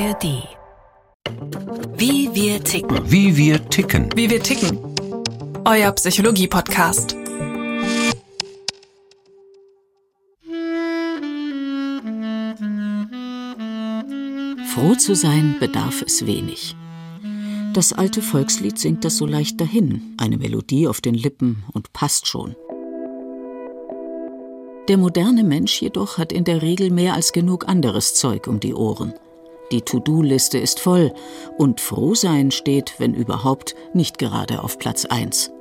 ARD. Wie wir ticken. Wie wir ticken. Wie wir ticken. Euer Psychologie-Podcast. Froh zu sein bedarf es wenig. Das alte Volkslied singt das so leicht dahin, eine Melodie auf den Lippen und passt schon. Der moderne Mensch jedoch hat in der Regel mehr als genug anderes Zeug um die Ohren. Die To-Do-Liste ist voll und Frohsein steht, wenn überhaupt, nicht gerade auf Platz 1.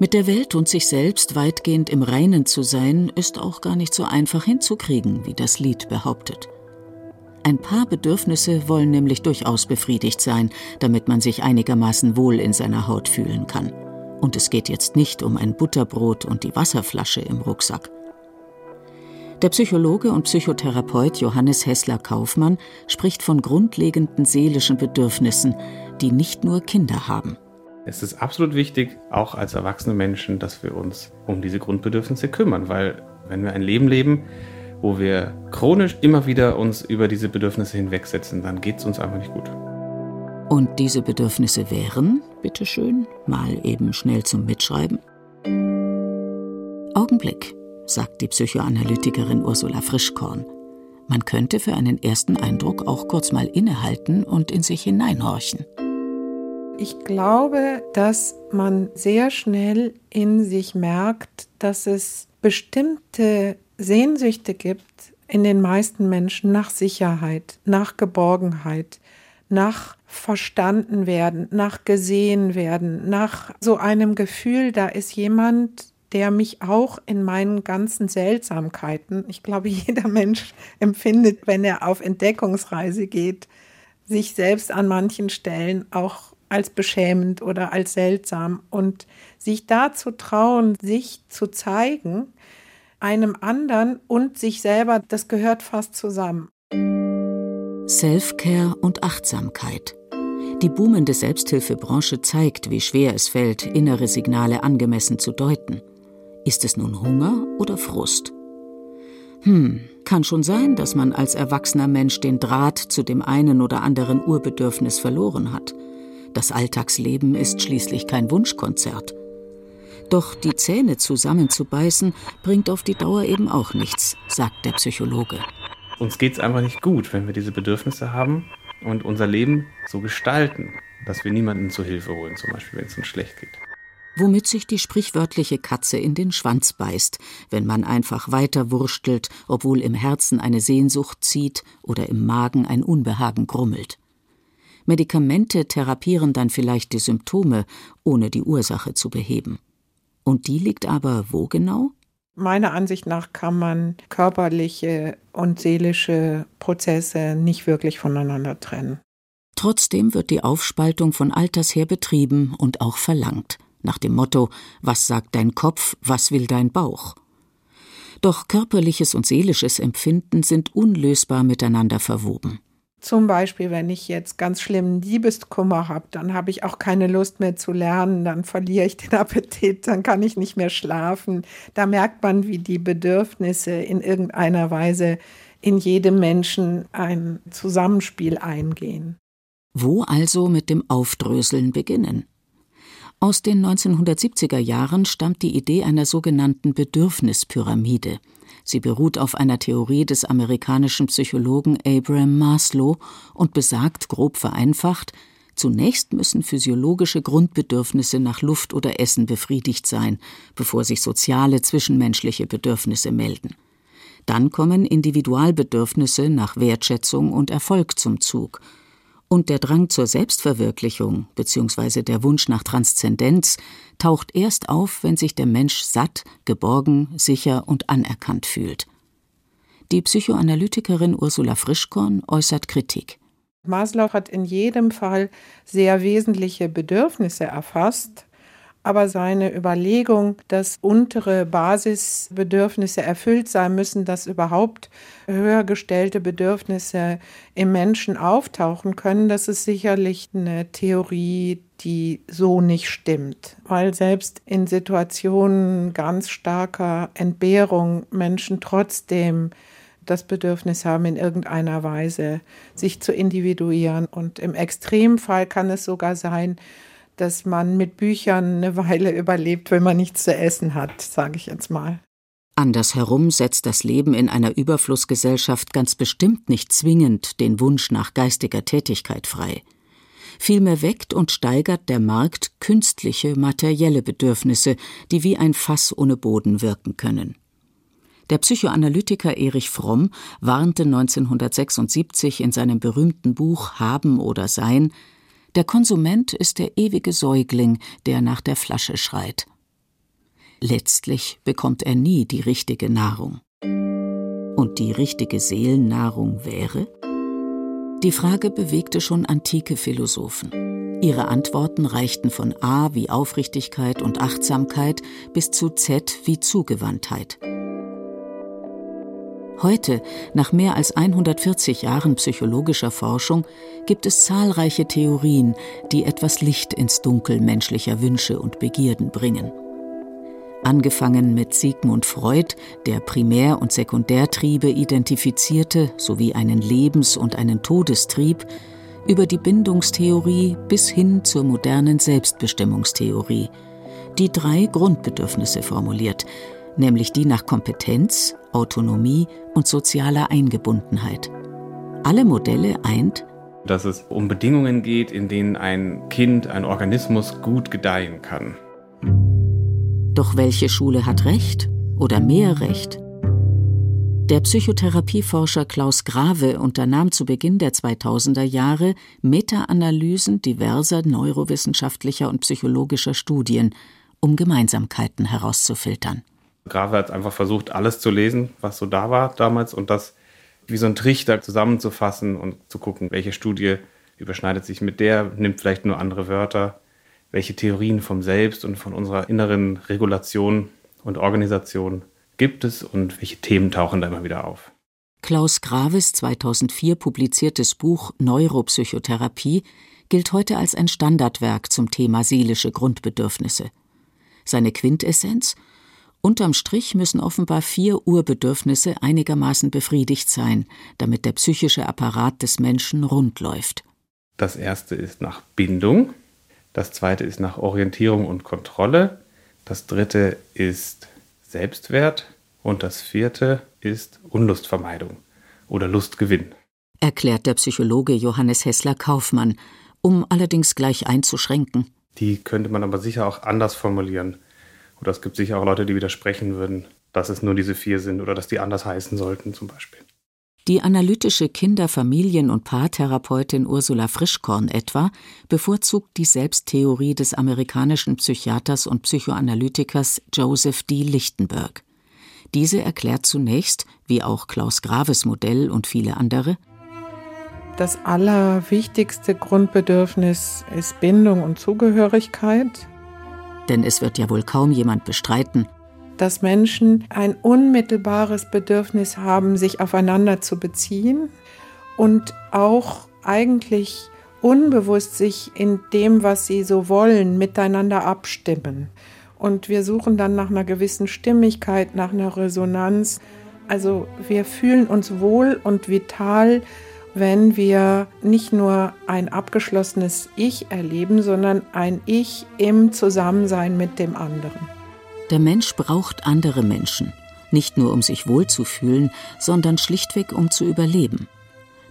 Mit der Welt und sich selbst weitgehend im Reinen zu sein, ist auch gar nicht so einfach hinzukriegen, wie das Lied behauptet. Ein paar Bedürfnisse wollen nämlich durchaus befriedigt sein, damit man sich einigermaßen wohl in seiner Haut fühlen kann. Und es geht jetzt nicht um ein Butterbrot und die Wasserflasche im Rucksack. Der Psychologe und Psychotherapeut Johannes Hessler Kaufmann spricht von grundlegenden seelischen Bedürfnissen, die nicht nur Kinder haben. Es ist absolut wichtig, auch als erwachsene Menschen, dass wir uns um diese Grundbedürfnisse kümmern, weil wenn wir ein Leben leben, wo wir chronisch immer wieder uns über diese Bedürfnisse hinwegsetzen, dann geht es uns einfach nicht gut. Und diese Bedürfnisse wären, bitteschön, mal eben schnell zum Mitschreiben. Augenblick sagt die Psychoanalytikerin Ursula Frischkorn. Man könnte für einen ersten Eindruck auch kurz mal innehalten und in sich hineinhorchen. Ich glaube, dass man sehr schnell in sich merkt, dass es bestimmte Sehnsüchte gibt in den meisten Menschen nach Sicherheit, nach Geborgenheit, nach verstanden werden, nach gesehen werden, nach so einem Gefühl, da ist jemand, der mich auch in meinen ganzen Seltsamkeiten, ich glaube, jeder Mensch empfindet, wenn er auf Entdeckungsreise geht, sich selbst an manchen Stellen auch als beschämend oder als seltsam und sich da zu trauen, sich zu zeigen, einem anderen und sich selber, das gehört fast zusammen. Self-Care und Achtsamkeit. Die boomende Selbsthilfebranche zeigt, wie schwer es fällt, innere Signale angemessen zu deuten. Ist es nun Hunger oder Frust? Hm, kann schon sein, dass man als erwachsener Mensch den Draht zu dem einen oder anderen Urbedürfnis verloren hat. Das Alltagsleben ist schließlich kein Wunschkonzert. Doch die Zähne zusammenzubeißen bringt auf die Dauer eben auch nichts, sagt der Psychologe. Uns geht es einfach nicht gut, wenn wir diese Bedürfnisse haben und unser Leben so gestalten, dass wir niemanden zur Hilfe holen, zum Beispiel wenn es uns schlecht geht womit sich die sprichwörtliche Katze in den Schwanz beißt, wenn man einfach weiter wurstelt, obwohl im Herzen eine Sehnsucht zieht oder im Magen ein Unbehagen grummelt. Medikamente therapieren dann vielleicht die Symptome, ohne die Ursache zu beheben. Und die liegt aber wo genau? Meiner Ansicht nach kann man körperliche und seelische Prozesse nicht wirklich voneinander trennen. Trotzdem wird die Aufspaltung von alters her betrieben und auch verlangt nach dem Motto Was sagt dein Kopf, was will dein Bauch? Doch körperliches und seelisches Empfinden sind unlösbar miteinander verwoben. Zum Beispiel, wenn ich jetzt ganz schlimmen Liebeskummer habe, dann habe ich auch keine Lust mehr zu lernen, dann verliere ich den Appetit, dann kann ich nicht mehr schlafen. Da merkt man, wie die Bedürfnisse in irgendeiner Weise in jedem Menschen ein Zusammenspiel eingehen. Wo also mit dem Aufdröseln beginnen? Aus den 1970er Jahren stammt die Idee einer sogenannten Bedürfnispyramide. Sie beruht auf einer Theorie des amerikanischen Psychologen Abraham Maslow und besagt, grob vereinfacht, Zunächst müssen physiologische Grundbedürfnisse nach Luft oder Essen befriedigt sein, bevor sich soziale zwischenmenschliche Bedürfnisse melden. Dann kommen Individualbedürfnisse nach Wertschätzung und Erfolg zum Zug, und der Drang zur Selbstverwirklichung bzw. der Wunsch nach Transzendenz taucht erst auf, wenn sich der Mensch satt, geborgen, sicher und anerkannt fühlt. Die Psychoanalytikerin Ursula Frischkorn äußert Kritik. Maslow hat in jedem Fall sehr wesentliche Bedürfnisse erfasst, aber seine Überlegung, dass untere Basisbedürfnisse erfüllt sein müssen, dass überhaupt höher gestellte Bedürfnisse im Menschen auftauchen können, das ist sicherlich eine Theorie, die so nicht stimmt, weil selbst in Situationen ganz starker Entbehrung Menschen trotzdem das Bedürfnis haben, in irgendeiner Weise sich zu individuieren. Und im Extremfall kann es sogar sein, dass man mit Büchern eine Weile überlebt, wenn man nichts zu essen hat, sage ich jetzt mal. Andersherum setzt das Leben in einer Überflussgesellschaft ganz bestimmt nicht zwingend den Wunsch nach geistiger Tätigkeit frei. Vielmehr weckt und steigert der Markt künstliche materielle Bedürfnisse, die wie ein Fass ohne Boden wirken können. Der Psychoanalytiker Erich Fromm warnte 1976 in seinem berühmten Buch Haben oder Sein, der Konsument ist der ewige Säugling, der nach der Flasche schreit. Letztlich bekommt er nie die richtige Nahrung. Und die richtige Seelennahrung wäre? Die Frage bewegte schon antike Philosophen. Ihre Antworten reichten von A wie Aufrichtigkeit und Achtsamkeit bis zu Z wie Zugewandtheit. Heute, nach mehr als 140 Jahren psychologischer Forschung, gibt es zahlreiche Theorien, die etwas Licht ins Dunkel menschlicher Wünsche und Begierden bringen. Angefangen mit Sigmund Freud, der Primär- und Sekundärtriebe identifizierte sowie einen Lebens- und einen Todestrieb, über die Bindungstheorie bis hin zur modernen Selbstbestimmungstheorie, die drei Grundbedürfnisse formuliert, nämlich die nach Kompetenz, Autonomie und sozialer Eingebundenheit. Alle Modelle eint, dass es um Bedingungen geht, in denen ein Kind, ein Organismus gut gedeihen kann. Doch welche Schule hat Recht oder mehr Recht? Der Psychotherapieforscher Klaus Grave unternahm zu Beginn der 2000er Jahre Meta-Analysen diverser neurowissenschaftlicher und psychologischer Studien, um Gemeinsamkeiten herauszufiltern. Grave hat einfach versucht, alles zu lesen, was so da war damals und das wie so ein Trichter zusammenzufassen und zu gucken, welche Studie überschneidet sich mit der, nimmt vielleicht nur andere Wörter, welche Theorien vom Selbst und von unserer inneren Regulation und Organisation gibt es und welche Themen tauchen da immer wieder auf. Klaus Graves 2004 publiziertes Buch Neuropsychotherapie gilt heute als ein Standardwerk zum Thema seelische Grundbedürfnisse. Seine Quintessenz Unterm Strich müssen offenbar vier Urbedürfnisse einigermaßen befriedigt sein, damit der psychische Apparat des Menschen rund läuft. Das erste ist nach Bindung, das zweite ist nach Orientierung und Kontrolle, das dritte ist Selbstwert und das vierte ist Unlustvermeidung oder Lustgewinn. Erklärt der Psychologe Johannes Hessler Kaufmann, um allerdings gleich einzuschränken. Die könnte man aber sicher auch anders formulieren. Oder es gibt sicher auch Leute, die widersprechen würden, dass es nur diese vier sind oder dass die anders heißen sollten zum Beispiel. Die analytische Kinder-, Familien- und Paartherapeutin Ursula Frischkorn etwa bevorzugt die Selbsttheorie des amerikanischen Psychiaters und Psychoanalytikers Joseph D. Lichtenberg. Diese erklärt zunächst, wie auch Klaus Graves Modell und viele andere, das allerwichtigste Grundbedürfnis ist Bindung und Zugehörigkeit denn es wird ja wohl kaum jemand bestreiten, dass Menschen ein unmittelbares Bedürfnis haben, sich aufeinander zu beziehen und auch eigentlich unbewusst sich in dem, was sie so wollen, miteinander abstimmen. Und wir suchen dann nach einer gewissen Stimmigkeit, nach einer Resonanz. Also wir fühlen uns wohl und vital wenn wir nicht nur ein abgeschlossenes Ich erleben, sondern ein Ich im Zusammensein mit dem anderen. Der Mensch braucht andere Menschen, nicht nur um sich wohlzufühlen, sondern schlichtweg um zu überleben.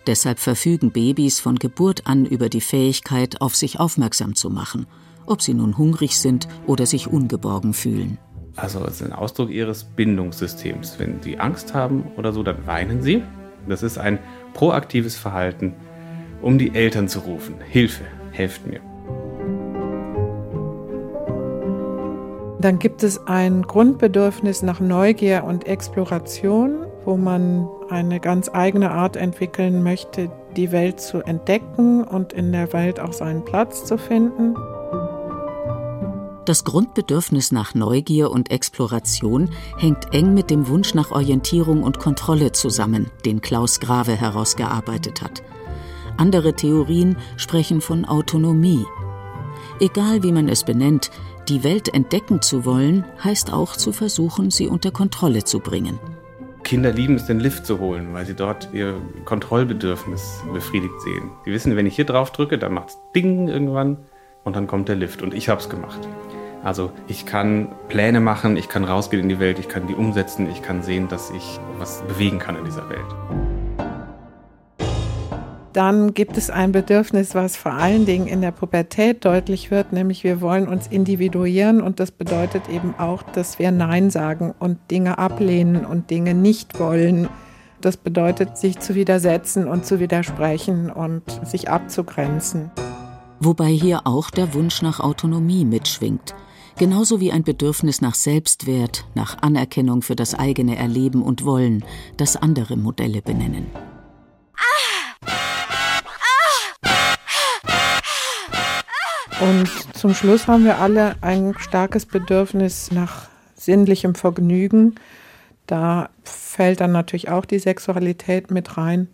Deshalb verfügen Babys von Geburt an über die Fähigkeit, auf sich aufmerksam zu machen, ob sie nun hungrig sind oder sich ungeborgen fühlen. Also es ist ein Ausdruck ihres Bindungssystems. Wenn sie Angst haben oder so, dann weinen sie. Das ist ein proaktives Verhalten, um die Eltern zu rufen. Hilfe, helft mir. Dann gibt es ein Grundbedürfnis nach Neugier und Exploration, wo man eine ganz eigene Art entwickeln möchte, die Welt zu entdecken und in der Welt auch seinen Platz zu finden. Das Grundbedürfnis nach Neugier und Exploration hängt eng mit dem Wunsch nach Orientierung und Kontrolle zusammen, den Klaus Grave herausgearbeitet hat. Andere Theorien sprechen von Autonomie. Egal wie man es benennt, die Welt entdecken zu wollen, heißt auch zu versuchen, sie unter Kontrolle zu bringen. Kinder lieben es, den Lift zu holen, weil sie dort ihr Kontrollbedürfnis befriedigt sehen. Sie wissen, wenn ich hier drauf drücke, dann macht es Ding irgendwann und dann kommt der Lift und ich habe es gemacht. Also ich kann Pläne machen, ich kann rausgehen in die Welt, ich kann die umsetzen, ich kann sehen, dass ich was bewegen kann in dieser Welt. Dann gibt es ein Bedürfnis, was vor allen Dingen in der Pubertät deutlich wird, nämlich wir wollen uns individuieren und das bedeutet eben auch, dass wir Nein sagen und Dinge ablehnen und Dinge nicht wollen. Das bedeutet, sich zu widersetzen und zu widersprechen und sich abzugrenzen. Wobei hier auch der Wunsch nach Autonomie mitschwingt genauso wie ein Bedürfnis nach Selbstwert, nach Anerkennung für das eigene Erleben und Wollen, das andere Modelle benennen. Und zum Schluss haben wir alle ein starkes Bedürfnis nach sinnlichem Vergnügen. Da fällt dann natürlich auch die Sexualität mit rein.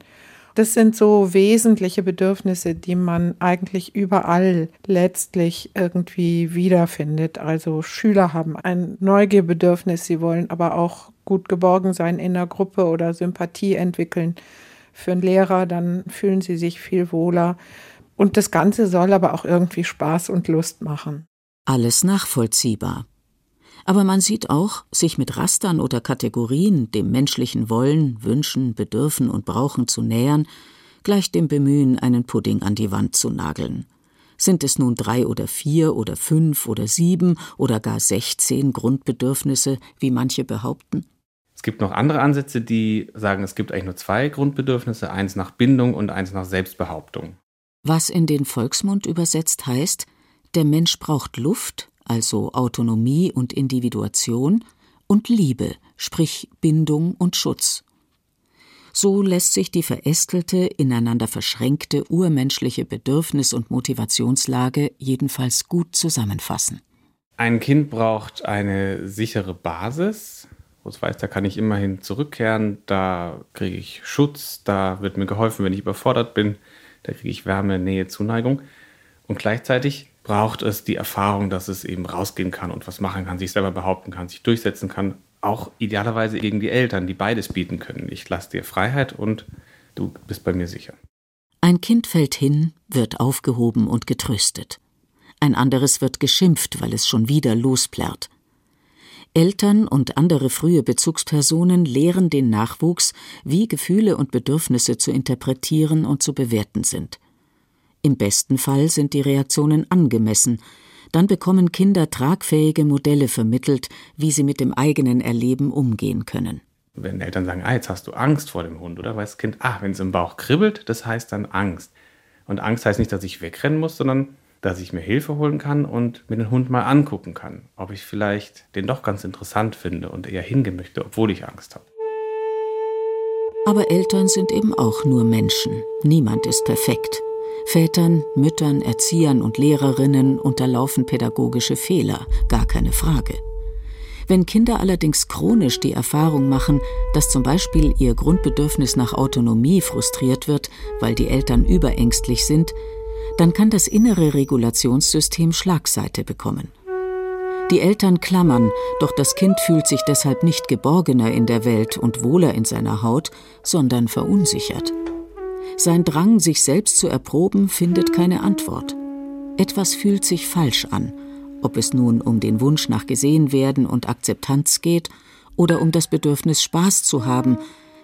Das sind so wesentliche Bedürfnisse, die man eigentlich überall letztlich irgendwie wiederfindet. Also Schüler haben ein Neugierbedürfnis, sie wollen aber auch gut geborgen sein in der Gruppe oder Sympathie entwickeln für einen Lehrer, dann fühlen sie sich viel wohler. Und das Ganze soll aber auch irgendwie Spaß und Lust machen. Alles nachvollziehbar. Aber man sieht auch, sich mit Rastern oder Kategorien dem menschlichen Wollen, Wünschen, Bedürfen und Brauchen zu nähern, gleich dem Bemühen, einen Pudding an die Wand zu nageln. Sind es nun drei oder vier oder fünf oder sieben oder gar sechzehn Grundbedürfnisse, wie manche behaupten? Es gibt noch andere Ansätze, die sagen, es gibt eigentlich nur zwei Grundbedürfnisse, eins nach Bindung und eins nach Selbstbehauptung. Was in den Volksmund übersetzt heißt, der Mensch braucht Luft, also Autonomie und Individuation, und Liebe, sprich Bindung und Schutz. So lässt sich die verästelte, ineinander verschränkte urmenschliche Bedürfnis- und Motivationslage jedenfalls gut zusammenfassen. Ein Kind braucht eine sichere Basis, wo es weiß, da kann ich immerhin zurückkehren, da kriege ich Schutz, da wird mir geholfen, wenn ich überfordert bin, da kriege ich Wärme, Nähe, Zuneigung. Und gleichzeitig braucht es die Erfahrung, dass es eben rausgehen kann und was machen kann, sich selber behaupten kann, sich durchsetzen kann. Auch idealerweise gegen die Eltern, die beides bieten können. Ich lasse dir Freiheit und du bist bei mir sicher. Ein Kind fällt hin, wird aufgehoben und getröstet. Ein anderes wird geschimpft, weil es schon wieder losplärrt. Eltern und andere frühe Bezugspersonen lehren den Nachwuchs, wie Gefühle und Bedürfnisse zu interpretieren und zu bewerten sind. Im besten Fall sind die Reaktionen angemessen, dann bekommen Kinder tragfähige Modelle vermittelt, wie sie mit dem eigenen Erleben umgehen können. Wenn Eltern sagen, ah, jetzt hast du Angst vor dem Hund, oder weiß das Kind, ah, wenn es im Bauch kribbelt, das heißt dann Angst. Und Angst heißt nicht, dass ich wegrennen muss, sondern dass ich mir Hilfe holen kann und mir den Hund mal angucken kann, ob ich vielleicht den doch ganz interessant finde und eher hingehen möchte, obwohl ich Angst habe. Aber Eltern sind eben auch nur Menschen. Niemand ist perfekt. Vätern, Müttern, Erziehern und Lehrerinnen unterlaufen pädagogische Fehler, gar keine Frage. Wenn Kinder allerdings chronisch die Erfahrung machen, dass zum Beispiel ihr Grundbedürfnis nach Autonomie frustriert wird, weil die Eltern überängstlich sind, dann kann das innere Regulationssystem Schlagseite bekommen. Die Eltern klammern, doch das Kind fühlt sich deshalb nicht geborgener in der Welt und wohler in seiner Haut, sondern verunsichert. Sein Drang, sich selbst zu erproben, findet keine Antwort. Etwas fühlt sich falsch an, ob es nun um den Wunsch nach Gesehenwerden und Akzeptanz geht oder um das Bedürfnis Spaß zu haben,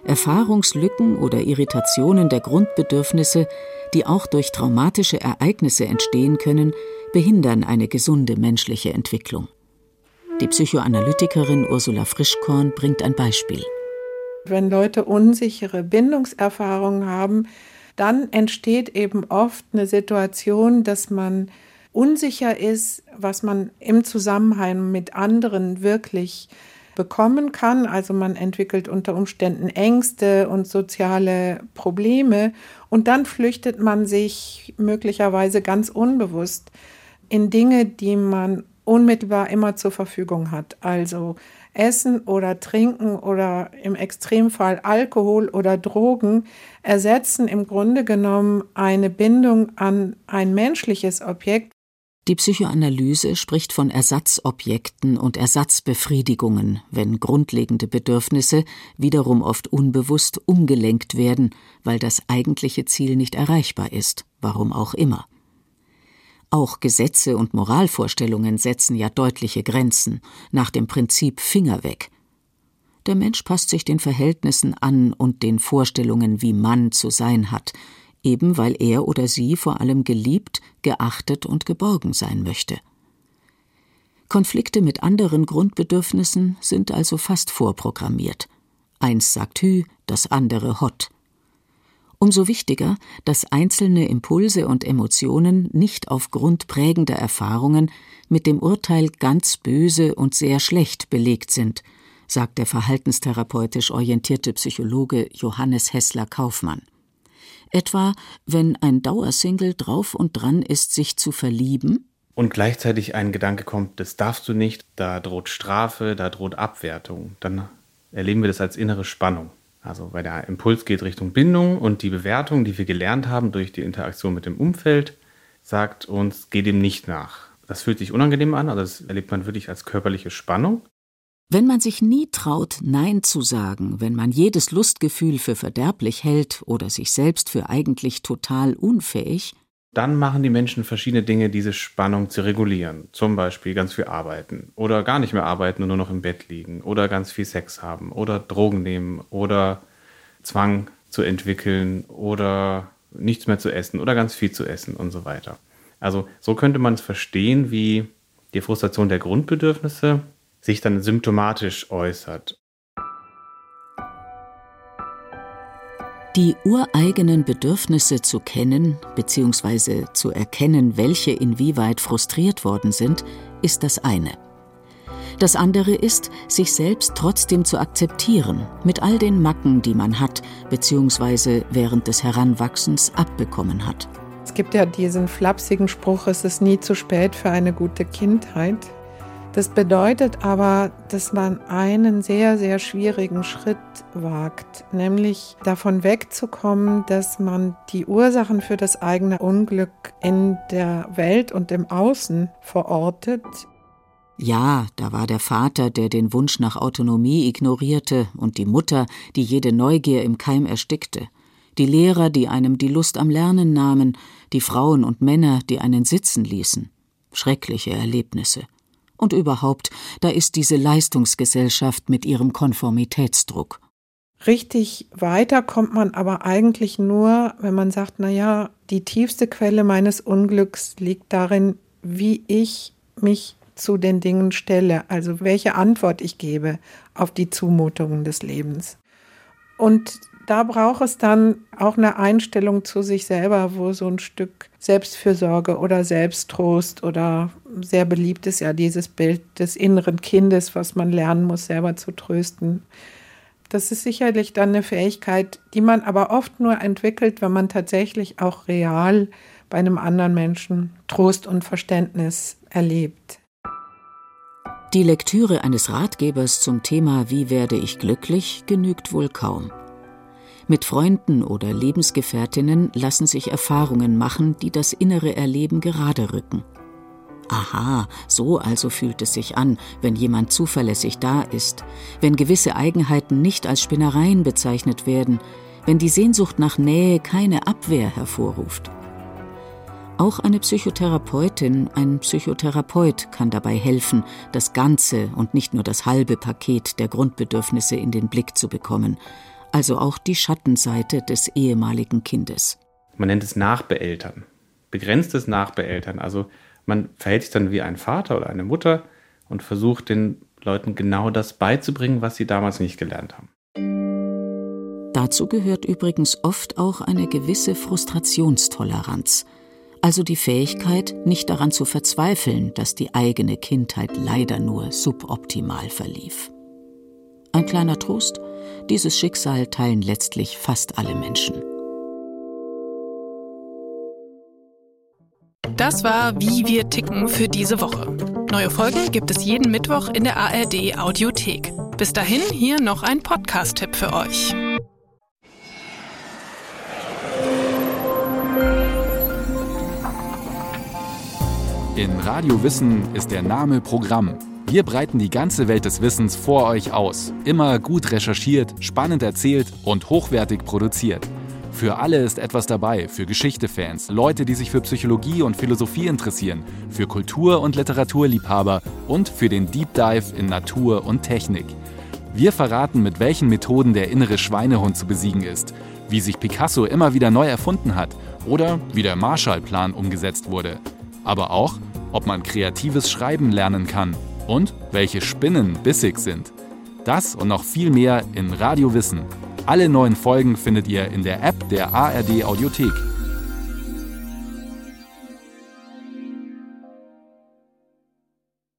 Erfahrungslücken oder Irritationen der Grundbedürfnisse, die auch durch traumatische Ereignisse entstehen können, behindern eine gesunde menschliche Entwicklung. Die Psychoanalytikerin Ursula Frischkorn bringt ein Beispiel. Wenn Leute unsichere Bindungserfahrungen haben, dann entsteht eben oft eine Situation, dass man unsicher ist, was man im Zusammenhang mit anderen wirklich bekommen kann. Also man entwickelt unter Umständen Ängste und soziale Probleme und dann flüchtet man sich möglicherweise ganz unbewusst in Dinge, die man unmittelbar immer zur Verfügung hat. Also Essen oder Trinken oder im Extremfall Alkohol oder Drogen ersetzen im Grunde genommen eine Bindung an ein menschliches Objekt. Die Psychoanalyse spricht von Ersatzobjekten und Ersatzbefriedigungen, wenn grundlegende Bedürfnisse wiederum oft unbewusst umgelenkt werden, weil das eigentliche Ziel nicht erreichbar ist, warum auch immer. Auch Gesetze und Moralvorstellungen setzen ja deutliche Grenzen, nach dem Prinzip Finger weg. Der Mensch passt sich den Verhältnissen an und den Vorstellungen, wie Mann zu sein hat, eben weil er oder sie vor allem geliebt, geachtet und geborgen sein möchte. Konflikte mit anderen Grundbedürfnissen sind also fast vorprogrammiert. Eins sagt Hü, das andere Hott. Umso wichtiger, dass einzelne Impulse und Emotionen nicht aufgrund prägender Erfahrungen mit dem Urteil ganz böse und sehr schlecht belegt sind, sagt der verhaltenstherapeutisch orientierte Psychologe Johannes Hessler Kaufmann. Etwa, wenn ein Dauersingle drauf und dran ist, sich zu verlieben. Und gleichzeitig ein Gedanke kommt, das darfst du nicht, da droht Strafe, da droht Abwertung. Dann erleben wir das als innere Spannung. Also weil der Impuls geht Richtung Bindung und die Bewertung, die wir gelernt haben durch die Interaktion mit dem Umfeld, sagt uns, geh dem nicht nach. Das fühlt sich unangenehm an, also das erlebt man wirklich als körperliche Spannung. Wenn man sich nie traut, Nein zu sagen, wenn man jedes Lustgefühl für verderblich hält oder sich selbst für eigentlich total unfähig, dann machen die Menschen verschiedene Dinge, diese Spannung zu regulieren. Zum Beispiel ganz viel arbeiten oder gar nicht mehr arbeiten und nur noch im Bett liegen oder ganz viel Sex haben oder Drogen nehmen oder Zwang zu entwickeln oder nichts mehr zu essen oder ganz viel zu essen und so weiter. Also so könnte man es verstehen, wie die Frustration der Grundbedürfnisse sich dann symptomatisch äußert. Die ureigenen Bedürfnisse zu kennen bzw. zu erkennen, welche inwieweit frustriert worden sind, ist das eine. Das andere ist, sich selbst trotzdem zu akzeptieren, mit all den Macken, die man hat bzw. während des Heranwachsens abbekommen hat. Es gibt ja diesen flapsigen Spruch, es ist nie zu spät für eine gute Kindheit. Das bedeutet aber, dass man einen sehr, sehr schwierigen Schritt wagt, nämlich davon wegzukommen, dass man die Ursachen für das eigene Unglück in der Welt und im Außen verortet. Ja, da war der Vater, der den Wunsch nach Autonomie ignorierte, und die Mutter, die jede Neugier im Keim erstickte, die Lehrer, die einem die Lust am Lernen nahmen, die Frauen und Männer, die einen sitzen ließen. Schreckliche Erlebnisse. Und überhaupt, da ist diese Leistungsgesellschaft mit ihrem Konformitätsdruck. Richtig weiter kommt man aber eigentlich nur, wenn man sagt, na ja, die tiefste Quelle meines Unglücks liegt darin, wie ich mich zu den Dingen stelle, also welche Antwort ich gebe auf die Zumutungen des Lebens. Und da braucht es dann auch eine Einstellung zu sich selber, wo so ein Stück Selbstfürsorge oder Selbsttrost oder sehr beliebt ist ja dieses Bild des inneren Kindes, was man lernen muss, selber zu trösten. Das ist sicherlich dann eine Fähigkeit, die man aber oft nur entwickelt, wenn man tatsächlich auch real bei einem anderen Menschen Trost und Verständnis erlebt. Die Lektüre eines Ratgebers zum Thema Wie werde ich glücklich genügt wohl kaum. Mit Freunden oder Lebensgefährtinnen lassen sich Erfahrungen machen, die das innere Erleben gerade rücken. Aha, so also fühlt es sich an, wenn jemand zuverlässig da ist, wenn gewisse Eigenheiten nicht als Spinnereien bezeichnet werden, wenn die Sehnsucht nach Nähe keine Abwehr hervorruft. Auch eine Psychotherapeutin, ein Psychotherapeut kann dabei helfen, das ganze und nicht nur das halbe Paket der Grundbedürfnisse in den Blick zu bekommen, also auch die Schattenseite des ehemaligen Kindes. Man nennt es Nachbeeltern, begrenztes Nachbeeltern. Also man verhält sich dann wie ein Vater oder eine Mutter und versucht den Leuten genau das beizubringen, was sie damals nicht gelernt haben. Dazu gehört übrigens oft auch eine gewisse Frustrationstoleranz, also die Fähigkeit, nicht daran zu verzweifeln, dass die eigene Kindheit leider nur suboptimal verlief. Ein kleiner Trost, dieses Schicksal teilen letztlich fast alle Menschen. Das war Wie wir ticken für diese Woche. Neue Folgen gibt es jeden Mittwoch in der ARD Audiothek. Bis dahin hier noch ein Podcast-Tipp für euch. In Radio Wissen ist der Name Programm. Wir breiten die ganze Welt des Wissens vor euch aus. Immer gut recherchiert, spannend erzählt und hochwertig produziert. Für alle ist etwas dabei, für Geschichte-Fans, Leute, die sich für Psychologie und Philosophie interessieren, für Kultur- und Literaturliebhaber und für den Deep Dive in Natur und Technik. Wir verraten, mit welchen Methoden der innere Schweinehund zu besiegen ist, wie sich Picasso immer wieder neu erfunden hat oder wie der Marshallplan umgesetzt wurde. Aber auch, ob man kreatives Schreiben lernen kann und welche Spinnen bissig sind. Das und noch viel mehr in Radio Wissen alle neuen Folgen findet ihr in der App der ARD Audiothek